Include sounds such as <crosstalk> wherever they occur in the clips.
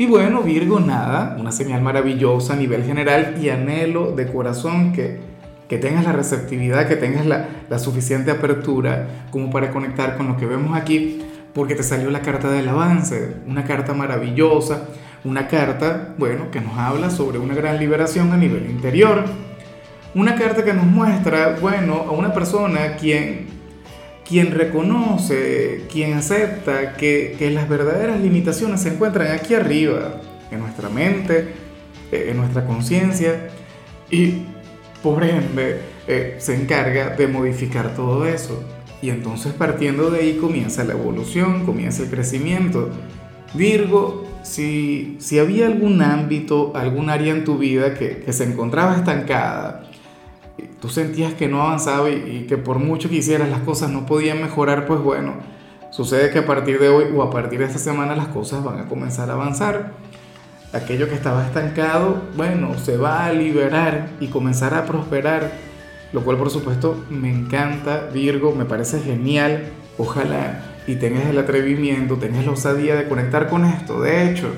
Y bueno, Virgo, nada, una señal maravillosa a nivel general y anhelo de corazón que, que tengas la receptividad, que tengas la, la suficiente apertura como para conectar con lo que vemos aquí, porque te salió la carta del avance, una carta maravillosa, una carta, bueno, que nos habla sobre una gran liberación a nivel interior. Una carta que nos muestra, bueno, a una persona quien quien reconoce, quien acepta que, las verdaderas limitaciones se encuentran aquí arriba, en nuestra mente, eh, en nuestra conciencia, y por ende eh, se encarga de modificar todo eso. Y entonces partiendo de ahí comienza la evolución, comienza el crecimiento. Virgo, si, si había algún ámbito, algún área en tu vida que, que se encontraba estancada, tú sentías que no avanzaba y, que por mucho que hicieras las cosas no podían mejorar, pues bueno, sucede que a partir de hoy o a partir de esta semana las cosas van a comenzar a avanzar. Aquello que estaba estancado, bueno, se va a liberar y comenzar a prosperar, lo cual por supuesto me encanta, Virgo, me parece genial. Ojalá y tengas el atrevimiento, tengas la osadía de conectar con esto. De hecho,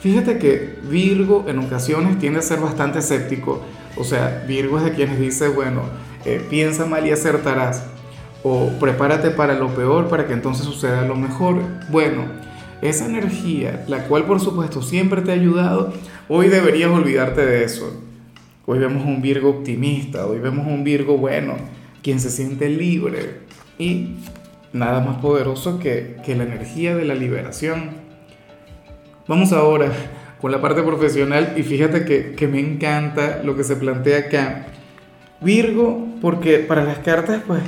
fíjate que Virgo en ocasiones tiende a ser bastante escéptico o sea, Virgo es de quienes dice, bueno, eh, piensa mal y acertarás. O prepárate para lo peor para que entonces suceda lo mejor. Bueno, esa energía, la cual por supuesto siempre te ha ayudado, hoy deberías olvidarte de eso. Hoy vemos un Virgo optimista, hoy vemos un Virgo bueno, quien se siente libre y nada más poderoso que, que la energía de la liberación. Vamos ahora con la parte profesional y fíjate que, me encanta lo que se plantea acá. Virgo, porque para las cartas pues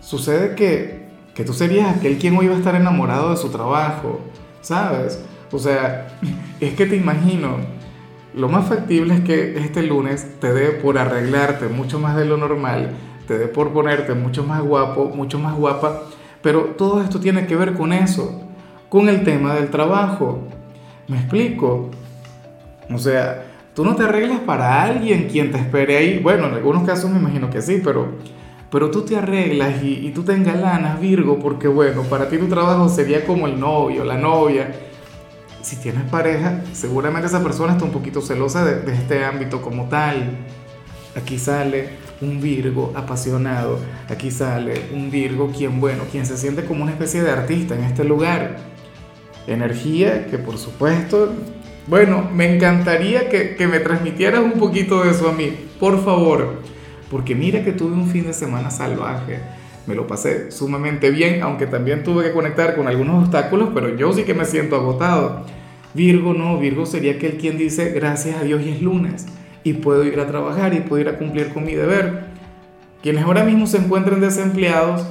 sucede que, que tú serías aquel quien hoy va a estar enamorado de su trabajo, ¿sabes? O sea, <laughs> es que te imagino, lo más factible es que este lunes te dé por arreglarte mucho más de lo normal, te dé por ponerte mucho más guapo, mucho más guapa, pero todo esto tiene que ver con eso, con el tema del trabajo. ¿Me explico? O sea, tú no te arreglas para alguien quien te espere ahí. Bueno, en algunos casos me imagino que sí, pero, pero tú te arreglas y, tú te engalanas, Virgo, porque bueno, para ti tu trabajo sería como el novio, la novia. Si tienes pareja, seguramente esa persona está un poquito celosa de este ámbito como tal. Aquí sale un Virgo apasionado. Aquí sale un Virgo quien, bueno, quien se siente como una especie de artista en este lugar energía que por supuesto, bueno, me encantaría que, que, me transmitieras un poquito de eso a mí, por favor, porque mira que tuve un fin de semana salvaje, me lo pasé sumamente bien, aunque también tuve que conectar con algunos obstáculos, pero yo sí que me siento agotado. Virgo no, Virgo sería aquel quien dice gracias a Dios y es lunes y puedo ir a trabajar y puedo ir a cumplir con mi deber. Quienes ahora mismo se encuentren desempleados,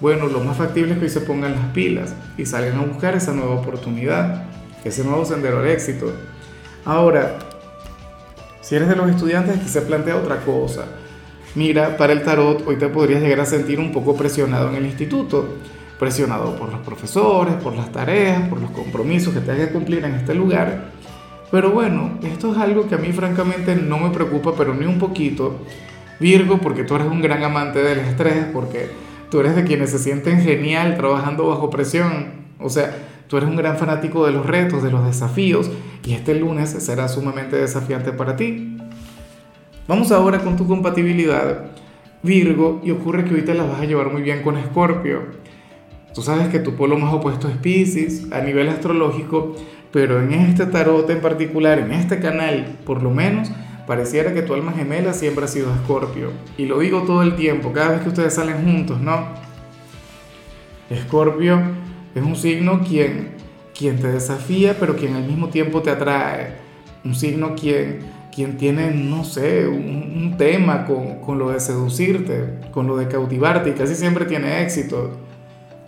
bueno, lo más factible es que hoy se pongan las pilas y salgan a buscar esa nueva oportunidad, ese nuevo sendero al éxito. Ahora, si eres de los estudiantes que se plantea otra cosa, mira, para el tarot hoy te podrías llegar a sentir un poco presionado en el instituto, presionado por los profesores, por las tareas, por los compromisos que te que cumplir en este lugar. Pero bueno, esto es algo que a mí francamente no me preocupa, pero ni un poquito. Virgo, porque tú eres un gran amante del estrés, porque Tú eres de quienes se sienten genial trabajando bajo presión. O sea, tú eres un gran fanático de los retos, de los desafíos, y este lunes será sumamente desafiante para ti. Vamos ahora con tu compatibilidad, Virgo, y ocurre que te la vas a llevar muy bien con Escorpio. Tú sabes que tu polo más opuesto es Pisces a nivel astrológico, pero en este tarot en particular, en este canal, por lo menos, pareciera que tu alma gemela siempre ha sido Escorpio. Y lo digo todo el tiempo, cada vez que ustedes salen juntos, ¿no? Escorpio es un signo quien, quien te desafía, pero quien al mismo tiempo te atrae. Un signo quien, quien tiene, no sé, un, un tema con, con lo de seducirte, con lo de cautivarte y casi siempre tiene éxito.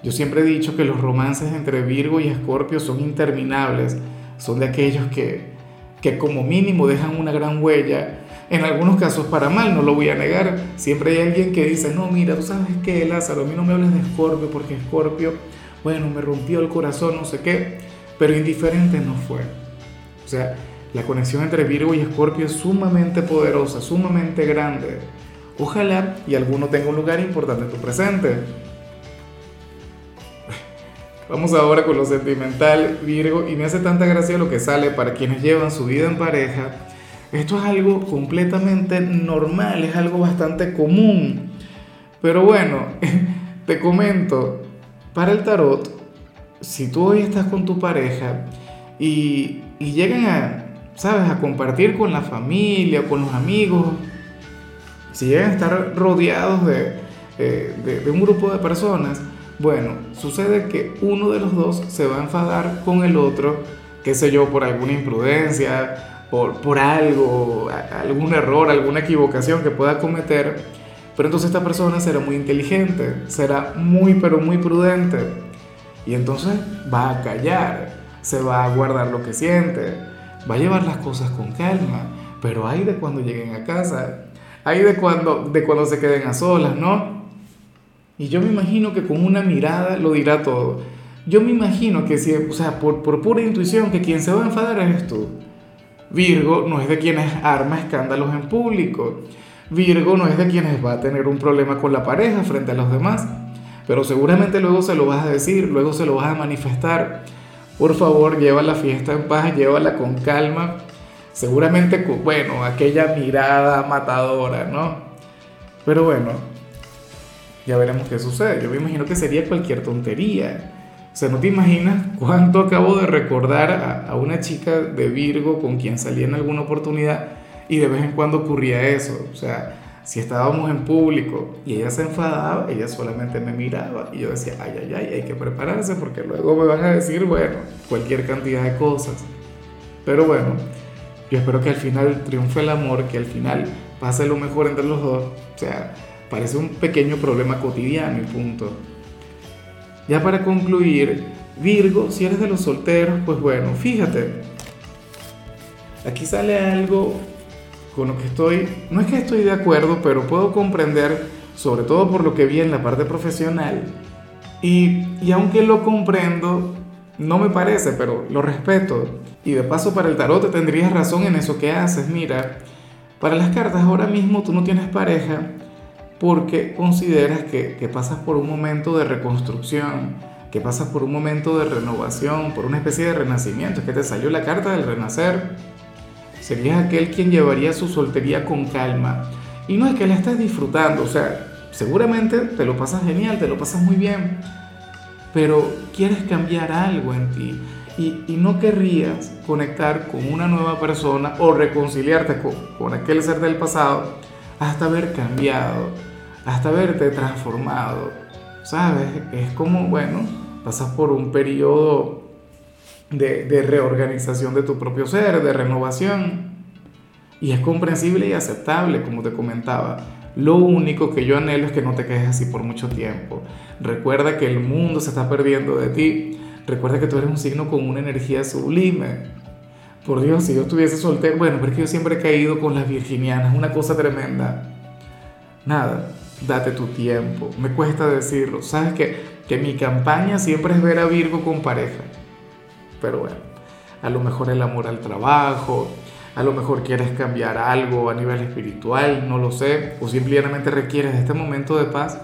Yo siempre he dicho que los romances entre Virgo y Escorpio son interminables, son de aquellos que, que como mínimo dejan una gran huella, En algunos casos para mal, no lo voy a negar. Siempre hay alguien que dice, no, mira, tú sabes qué, Lázaro, a mí no me hables de Escorpio porque Escorpio, bueno, me rompió el corazón, no sé qué, pero indiferente no fue. O sea, la conexión entre Virgo y Escorpio es sumamente poderosa, sumamente grande. Ojalá y alguno tenga un lugar importante en tu presente. <laughs> Vamos ahora con lo sentimental, Virgo, y me hace tanta gracia lo que sale para quienes llevan su vida en pareja. Esto es algo completamente normal, es algo bastante común. Pero bueno, <laughs> te comento, para el tarot, si tú hoy estás con tu pareja y, llegan a, ¿sabes?, a compartir con la familia, con los amigos, si llegan a estar rodeados de, eh, de un grupo de personas, bueno, sucede que uno de los dos se va a enfadar con el otro, qué sé yo, por alguna imprudencia, por, por algo, algún error, alguna equivocación que pueda cometer. Pero entonces esta persona será muy inteligente, será muy, pero muy prudente. Y entonces va a callar, se va a guardar lo que siente, va a llevar las cosas con calma. Pero hay de cuando lleguen a casa, hay de cuando, de cuando se queden a solas, ¿no? Y yo me imagino que con una mirada lo dirá todo. Yo me imagino que si, o sea, por, por pura intuición, que quien se va a enfadar es tú. Virgo no es de quienes arma escándalos en público. Virgo no es de quienes va a tener un problema con la pareja frente a los demás. Pero seguramente luego se lo vas a decir, luego se lo vas a manifestar. Por favor, lleva la fiesta en paz, llévala con calma. Seguramente, bueno, aquella mirada matadora, ¿no? Pero bueno, ya veremos qué sucede. Yo me imagino que sería cualquier tontería. O sea, no te imaginas cuánto acabo de recordar a, una chica de Virgo con quien salía en alguna oportunidad y de vez en cuando ocurría eso. O sea, si estábamos en público y ella se enfadaba, ella solamente me miraba y yo decía, ay, ay, ay, hay que prepararse porque luego me van a decir, bueno, cualquier cantidad de cosas. Pero bueno, yo espero que al final triunfe el amor, que al final pase lo mejor entre los dos. O sea, Parece un pequeño problema cotidiano y punto. Ya para concluir, Virgo, si eres de los solteros, pues bueno, fíjate, aquí sale algo con lo que estoy, no es que estoy de acuerdo, pero puedo comprender, sobre todo por lo que vi en la parte profesional, y, y aunque lo comprendo, no me parece, pero lo respeto. Y de paso para el tarot tendrías razón en eso que haces. Mira, para las cartas ahora mismo tú no tienes pareja porque consideras que, que pasas por un momento de reconstrucción, que pasas por un momento de renovación, por una especie de renacimiento, es que te salió la carta del renacer. Serías aquel quien llevaría su soltería con calma. Y no es que la estés disfrutando, o sea, seguramente te lo pasas genial, te lo pasas muy bien, pero quieres cambiar algo en ti y, y no querrías conectar con una nueva persona o reconciliarte con, con aquel ser del pasado hasta haber cambiado, hasta haberte transformado. ¿Sabes? Es como, bueno, pasas por un periodo de, de, reorganización de tu propio ser, de renovación. Y es comprensible y aceptable, como te comentaba. Lo único que yo anhelo es que no te quedes así por mucho tiempo. Recuerda que el mundo se está perdiendo de ti. Recuerda que tú eres un signo con una energía sublime. Por Dios, si yo estuviese soltero, bueno, pero es que yo siempre he caído con las virginianas, una cosa tremenda. Nada, date tu tiempo, me cuesta decirlo. Sabes que, que mi campaña siempre es ver a Virgo con pareja. Pero bueno, a lo mejor el amor al trabajo, a lo mejor quieres cambiar algo a nivel espiritual, no lo sé, o simplemente requieres este momento de paz,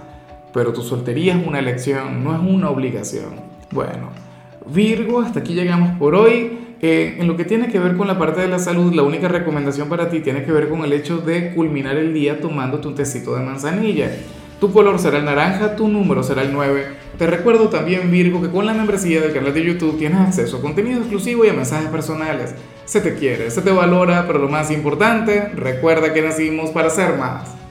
pero tu soltería es una elección, no es una obligación. Bueno, Virgo, hasta aquí llegamos por hoy. Eh, en lo que tiene que ver con la parte de la salud, la única recomendación para ti tiene que ver con el hecho de culminar el día tomándote un tecito de manzanilla. Tu color será el naranja, tu número será el 9. Te recuerdo también, Virgo, que con la membresía del canal de YouTube tienes acceso a contenido exclusivo y a mensajes personales. Se te quiere, se te valora, pero lo más importante, recuerda que nacimos para ser más.